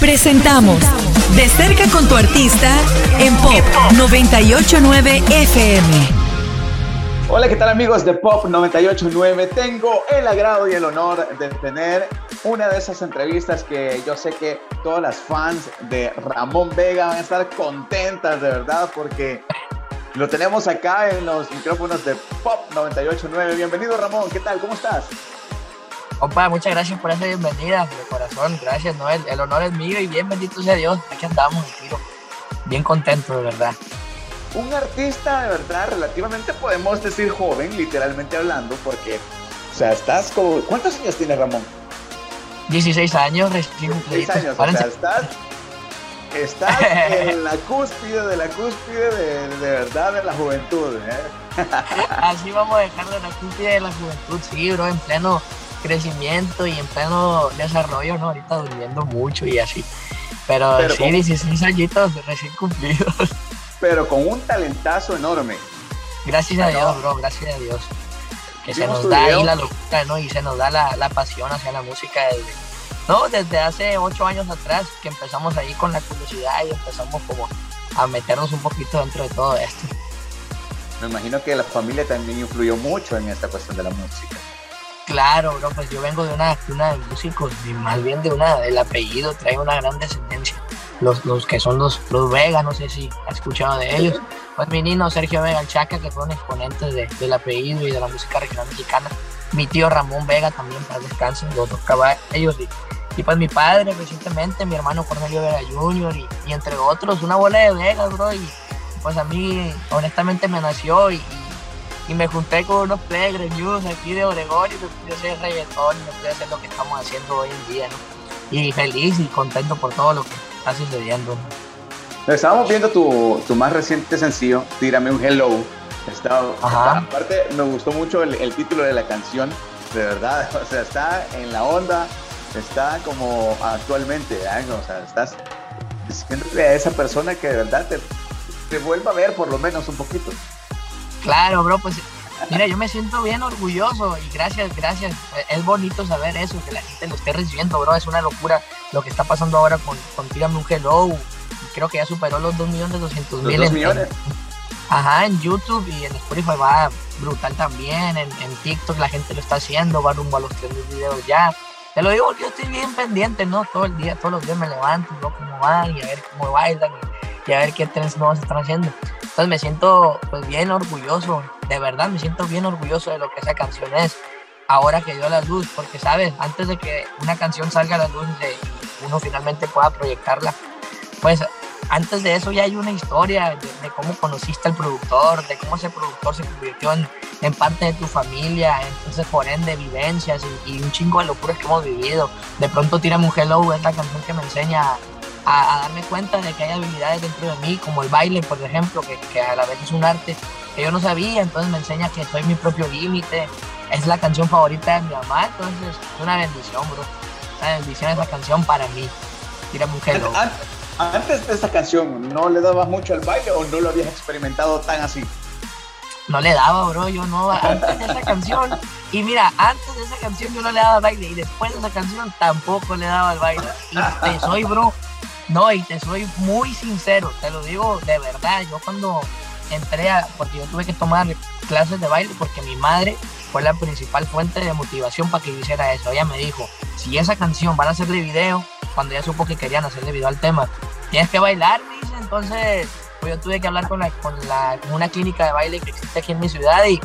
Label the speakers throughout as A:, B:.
A: Presentamos De cerca con tu artista en Pop 989 FM.
B: Hola, ¿qué tal amigos de Pop 989? Tengo el agrado y el honor de tener una de esas entrevistas que yo sé que todas las fans de Ramón Vega van a estar contentas de verdad porque lo tenemos acá en los micrófonos de Pop 989. Bienvenido Ramón, ¿qué tal? ¿Cómo estás?
C: Opa, muchas gracias por esa bienvenida, de corazón, gracias, Noel. El honor es mío y bien bendito sea Dios. Aquí andamos, tiro. Bien contento, de verdad.
B: Un artista, de verdad, relativamente podemos decir joven, literalmente hablando, porque, o sea, estás como. ¿Cuántos años tienes, Ramón?
C: 16 años, recién
B: 16 años, o sea, estás. Estás en la cúspide de la cúspide de, de verdad de la juventud. ¿eh?
C: Así vamos a dejar de la cúspide de la juventud, sí, bro, en pleno crecimiento y en pleno desarrollo, ¿no? Ahorita durmiendo mucho y así. Pero, sí, 16 añitos recién cumplidos.
B: Pero con un talentazo enorme.
C: Gracias a Dios, bro, gracias a Dios. Que se nos da ahí la locura, ¿no? Y se nos da la, la pasión hacia la música desde, no, desde hace ocho años atrás que empezamos ahí con la curiosidad y empezamos como a meternos un poquito dentro de todo esto.
B: Me imagino que la familia también influyó mucho en esta cuestión de la música.
C: Claro, bro, pues yo vengo de una de músicos, y más bien de una, del apellido, trae una gran descendencia. Los, los que son los, los Vega, no sé si has escuchado de ellos. Pues mi niño Sergio Vega, el Chaca, que fueron exponentes de, del apellido y de la música regional mexicana. Mi tío Ramón Vega también, para descansar, los dos caballos. Y, y pues mi padre recientemente, mi hermano Cornelio Vega Jr. Y, entre otros, una bola de Vegas, bro. Y pues a mí, honestamente, me nació y me junté con unos players news aquí de Oregón y me pude hacer reggaetón y me pude hacer lo que estamos haciendo hoy en día, ¿no? Y feliz y contento por todo lo que está sucediendo.
B: Estábamos viendo tu, tu, más reciente sencillo, Tírame un Hello. Está, aparte, me gustó mucho el, el, título de la canción, de verdad. O sea, está en la onda, está como actualmente, ¿eh? o sea, estás diciéndole a esa persona que de verdad te, te vuelva a ver por lo menos un poquito.
C: Claro, bro, pues mira, yo me siento bien orgulloso y gracias, gracias. Es bonito saber eso, que la gente lo esté recibiendo, bro. Es una locura lo que está pasando ahora con, con Tírame un Hello. Creo que ya superó los 2 millones 200 mil.
B: En, millones.
C: ajá, en YouTube y en Spotify va brutal también. En, en, TikTok la gente lo está haciendo, va rumbo a los 3 videos ya. Te lo digo yo estoy bien pendiente, ¿no? Todo el día, todos los días me levanto, veo cómo van y a ver cómo bailan y, y a ver qué trends nuevos están haciendo. Entonces me siento pues bien orgulloso, de verdad me siento bien orgulloso de lo que esa canción es, ahora que dio la luz, porque sabes, antes de que una canción salga a la luz y uno finalmente pueda proyectarla, pues antes de eso ya hay una historia de, cómo conociste al productor, de cómo ese productor se convirtió en, parte de tu familia, entonces por ende vivencias y, y, un chingo de locuras que hemos vivido. De pronto Tírame un Hello es la canción que me enseña a, a, darme cuenta de que hay habilidades dentro de mí, como el baile, por ejemplo, que, que, a la vez es un arte que yo no sabía, entonces me enseña que soy mi propio límite. Es la canción favorita de mi mamá, entonces es una bendición, bro. Una bendición esa canción para mí. Tírame un hello.
B: Antes de esa canción, ¿no le dabas mucho al baile o no lo habías experimentado tan así?
C: No le daba, bro, yo no, antes de esa canción. Y mira, antes de esa canción yo no le daba baile y después de esa canción tampoco le daba el baile. Y te soy, bro, no, y te soy muy sincero, te lo digo de verdad. Yo cuando entré a, porque yo tuve que tomar clases de baile porque mi madre fue la principal fuente de motivación para que yo hiciera eso. Ella me dijo, si esa canción van a hacerle video, cuando ya supo que querían hacerle video al tema, tienes que bailar, me dice. Entonces, pues yo tuve que hablar con, la, con, la, una clínica de baile que existe aquí en mi ciudad y,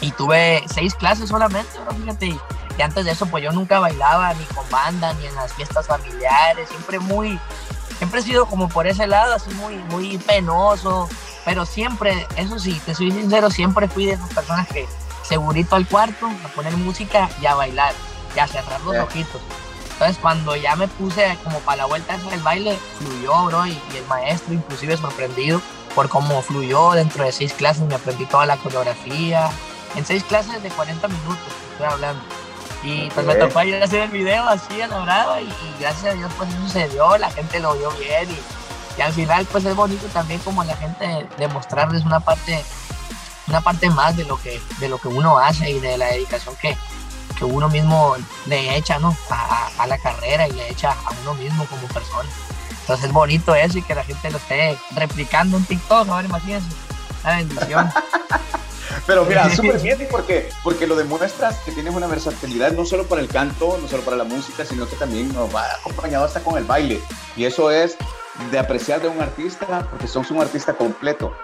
C: y tuve seis clases solamente, ¿no? fíjate. Y, y antes de eso, pues yo nunca bailaba ni con banda, ni en las fiestas familiares, siempre muy, siempre he sido como por ese lado, así muy, muy penoso, pero siempre, eso sí, te soy sincero, siempre fui de esas personas que segurito al cuarto, a poner música y a bailar, y a cerrar los ojitos. Entonces cuando ya me puse como para la vuelta del baile, fluyó, bro, y, y, el maestro inclusive sorprendido por cómo fluyó dentro de seis clases, me aprendí toda la coreografía, en seis clases de 40 minutos, estoy hablando. Y pues me tocó ir a hacer el video así a la brava y, y, gracias a Dios pues eso se dio, la gente lo vio bien y, y, al final pues es bonito también como la gente demostrarles una parte, una parte más de lo que, de lo que uno hace y de la dedicación que, que uno mismo le echa, ¿no? A, a, la carrera y le echa a uno mismo como persona. Entonces es bonito eso y que la gente lo esté replicando en TikTok, ahora imagínense, la bendición.
B: Pero mira, súper bien porque, porque lo demuestras que tienes una versatilidad no solo para el canto, no solo para la música, sino que también nos va acompañado hasta con el baile. Y eso es de apreciar de un artista porque sos un artista completo.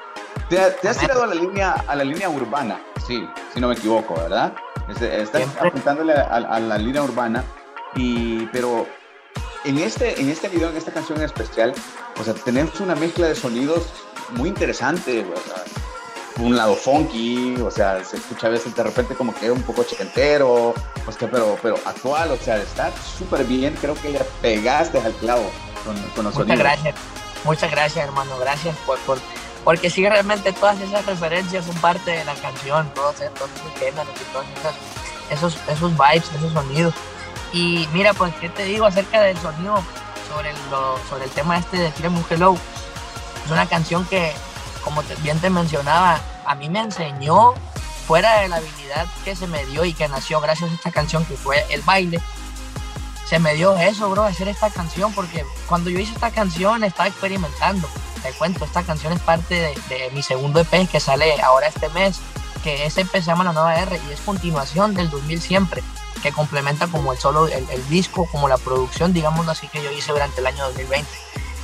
B: Te, has tirado a la línea, a la línea urbana, sí, si no me equivoco, ¿verdad? Estás apuntándole a, la línea urbana, y, pero en este, en este video, en esta canción en especial, o sea, tenemos una mezcla de sonidos muy interesante, un lado funky, o sea, se escucha a veces de repente como que un poco chentero, pues que, pero, pero actual, o sea, está súper bien, creo que ya pegaste al clavo con, con los
C: Muchas gracias, muchas gracias hermano, gracias por, por, porque sí realmente todas esas referencias son parte de la canción, todos, todos esos géneros y todos esos, esos, vibes, esos sonidos. Y mira, pues, ¿qué te digo acerca del sonido sobre, lo, sobre el tema este de un Hello? Es una canción que como bien te mencionaba, a mí me enseñó, fuera de la habilidad que se me dio y que nació gracias a esta canción que fue el baile, se me dio eso, bro, hacer esta canción, porque cuando yo hice esta canción estaba experimentando. Te cuento, esta canción es parte de, mi segundo EP que sale ahora este mes, que se llama La Nueva R y es continuación del 2000 Siempre, que complementa como el solo, el disco, como la producción, digámoslo así, que yo hice durante el año 2020.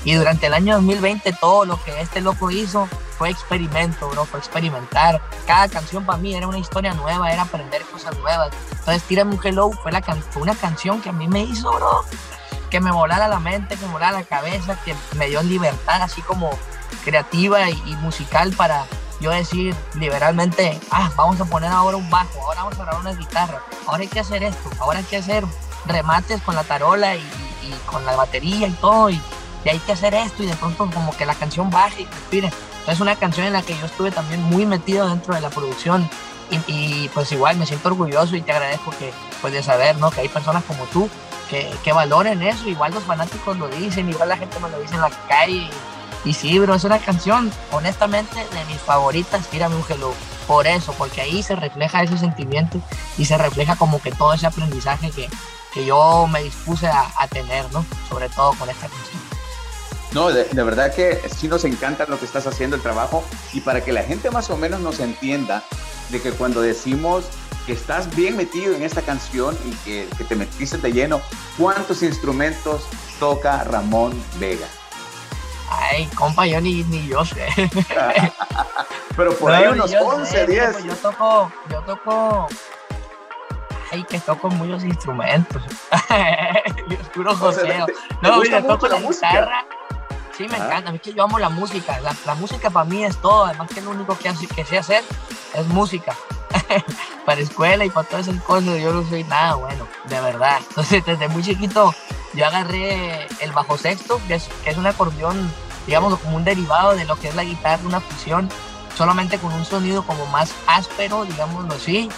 C: Y durante el año 2020 todo lo que este loco hizo fue experimento, bro, fue experimentar. Cada canción para mí era una historia nueva, era aprender cosas nuevas. Entonces, Tírame un Hello fue, la fue una canción que a mí me hizo, bro, que me volara la mente, que me volara la cabeza, que me dio libertad así como creativa y, musical para yo decir liberalmente, ah, vamos a poner ahora un bajo, ahora vamos a grabar una guitarra, ahora hay que hacer esto, ahora hay que hacer remates con la tarola y, y con la batería y todo, y, y hay que hacer esto, y de pronto como que la canción baje y respire es una canción en la que yo estuve también muy metido dentro de la producción y, pues igual me siento orgulloso y te agradezco que pues de saber ¿no? que hay personas como tú que, que valoren eso, igual los fanáticos lo dicen, igual la gente me lo dice en la calle y, sí, bro, es una canción honestamente de mis favoritas, Tírame un hello, por eso, porque ahí se refleja ese sentimiento y se refleja como que todo ese aprendizaje que, que yo me dispuse a, a tener, ¿no? Sobre todo con esta canción.
B: No, de, verdad que sí nos encanta lo que estás haciendo, el trabajo, y para que la gente más o menos nos entienda de que cuando decimos que estás bien metido en esta canción y que, te metiste de lleno, ¿cuántos instrumentos toca Ramón Vega?
C: Ay, compa, yo ni, ni yo sé.
B: Pero por ahí unos 11, 10.
C: Yo toco, yo toco ay, que toco muchos instrumentos. yo puro joseo. no, yo toco la, guitarra, Sí, me encanta. A mí que yo amo la música. La, música para mí es todo. Además que lo único que, que sé hacer es música. para escuela y para todas esas cosas yo no soy nada bueno, de verdad. Entonces desde muy chiquito yo agarré el bajo sexto, que es, que es un acordeón, digamos, como un derivado de lo que es la guitarra, una fusión, solamente con un sonido como más áspero, digámoslo así.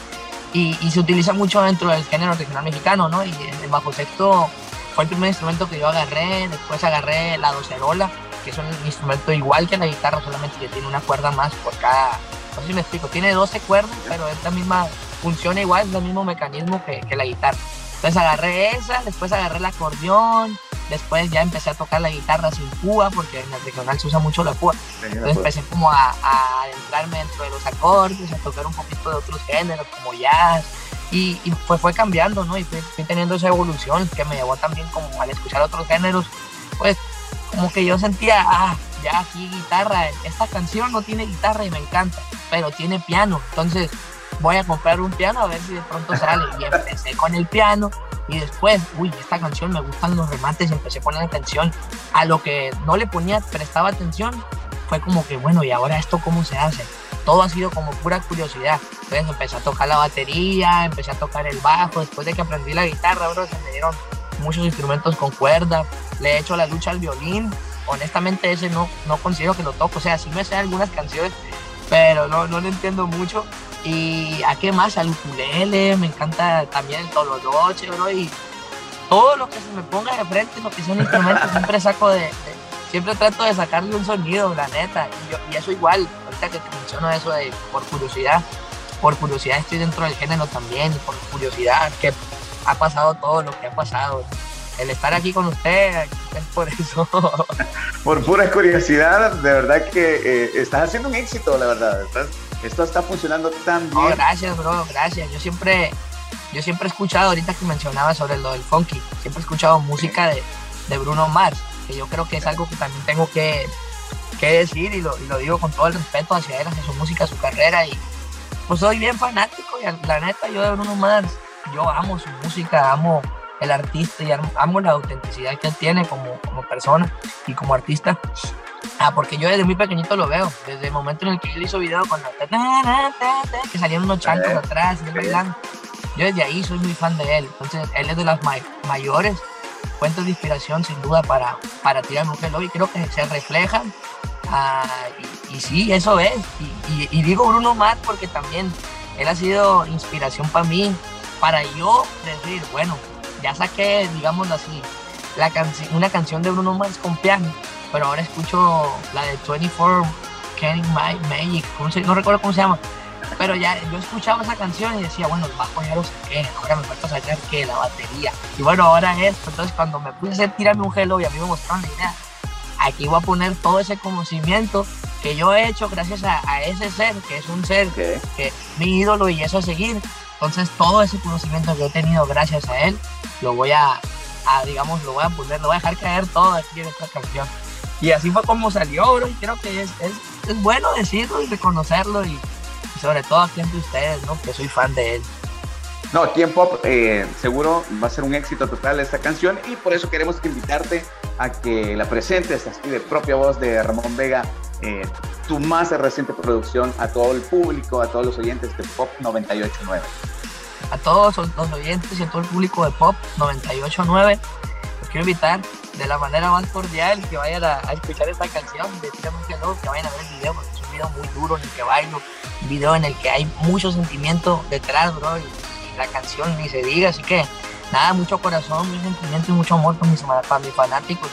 C: Y, y se utiliza mucho dentro del género regional mexicano, ¿no? Y el bajo sexto fue el primer instrumento que yo agarré, después agarré la docerola, que es un instrumento igual que la guitarra, solamente que tiene una cuerda más por cada, no sé si me explico, tiene 12 cuerdas, pero es la misma, funciona igual, es el mismo mecanismo que, que la guitarra. Entonces agarré esa, después agarré el acordeón, después ya empecé a tocar la guitarra sin púa, porque en el regional se usa mucho la púa. Entonces empecé como a, a adentrarme dentro de los acordes, a tocar un poquito de otros géneros como jazz, y, pues fue cambiando, ¿no? Y fui, teniendo esa evolución que me llevó también como al escuchar otros géneros, pues como que yo sentía, ah, ya aquí guitarra, esta canción no tiene guitarra y me encanta, pero tiene piano, entonces voy a comprar un piano a ver si de pronto sale. Y empecé con el piano y después, uy, esta canción me gustan los remates y empecé a poner atención a lo que no le ponía, prestaba atención, fue como que, bueno, ¿y ahora esto cómo se hace? Todo ha sido como pura curiosidad. Entonces empecé a tocar la batería, empecé a tocar el bajo, después de que aprendí la guitarra, bro, se me dieron muchos instrumentos con cuerda, le he hecho la lucha al violín, honestamente ese no, no considero que lo toco, o sea, sí me sé algunas canciones, pero no, no lo entiendo mucho. Y a qué más, al ukulele, me encanta también el tololoche, bro, y todo lo que se me ponga de frente, lo que son instrumentos, siempre saco de, siempre trato de sacarle un sonido, la neta, y, yo, y eso igual, ahorita que te menciono eso de por curiosidad, por curiosidad estoy dentro del género también, y por curiosidad que ha pasado todo lo que ha pasado. El estar aquí con usted es por eso.
B: por pura curiosidad, de verdad que eh, estás haciendo un éxito, la verdad. esto está funcionando tan bien.
C: gracias, bro, gracias. Yo siempre, yo siempre he escuchado, ahorita que mencionaba sobre lo del funky, siempre he escuchado música de, de Bruno Mars, que yo creo que es algo que también tengo que, que decir y lo, y lo digo con todo el respeto hacia él, hacia su música, su carrera y pues soy bien fanático y la neta yo de Bruno Mars, yo amo su música, amo el artista y amo la autenticidad que él tiene como, como persona y como artista. Ah, porque yo desde muy pequeñito lo veo, desde el momento en el que él hizo video con la que salían unos chancos atrás y. Yo desde ahí soy muy fan de él. Entonces, él es de las mayores fuentes de inspiración, sin duda, para, para tirar mujer y creo que se reflejan. Ah, y, sí, eso es. Y, y, digo Bruno Mars porque también él ha sido inspiración para mí, para yo decir, bueno, ya saqué, digamos así, la una canción de Bruno Mars con piano, pero ahora escucho la de 24 Kenny Magic, no recuerdo cómo se llama, pero ya yo escuchaba esa canción y decía, bueno, el bajo ya lo saqué, ahora me falta sacar que la batería. Y bueno, ahora esto, entonces cuando me puse a hacer tirarme un hello y a mí me mostraron la idea, aquí voy a poner todo ese conocimiento que yo he hecho gracias a, ese ser, que es un ser que es mi ídolo y eso a seguir. Entonces todo ese conocimiento que he tenido gracias a él, lo voy a, digamos, lo voy a poner, lo voy a dejar caer todo aquí en esta canción. Y así fue como salió, bro, y creo que es, es, bueno decirlo y reconocerlo y, sobre todo aquí entre ustedes, ¿no? Que soy fan de él.
B: No, aquí en Pop eh, seguro va a ser un éxito total esta canción y por eso queremos invitarte a que la presentes así de propia voz de Ramón Vega eh, tu más reciente producción a todo el público, a todos los oyentes de Pop 989.
C: A todos los oyentes y a todo el público de Pop 989, los quiero invitar de la manera más cordial que vayan a, escuchar esta canción de que que vayan a ver el video, porque es un video muy duro en el que bailo, un video en el que hay mucho sentimiento detrás, bro, y, la canción ni se diga, así que nada, mucho corazón, mucho sentimiento y mucho amor para mis, fanáticos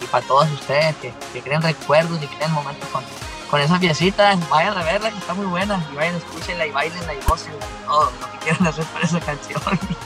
C: y para todos ustedes que, creen recuerdos y creen momentos con, con esa piecita, vayan a verla que está muy buena y vayan, escúchenla y bailenla y gocen todo lo que quieran hacer para esa canción.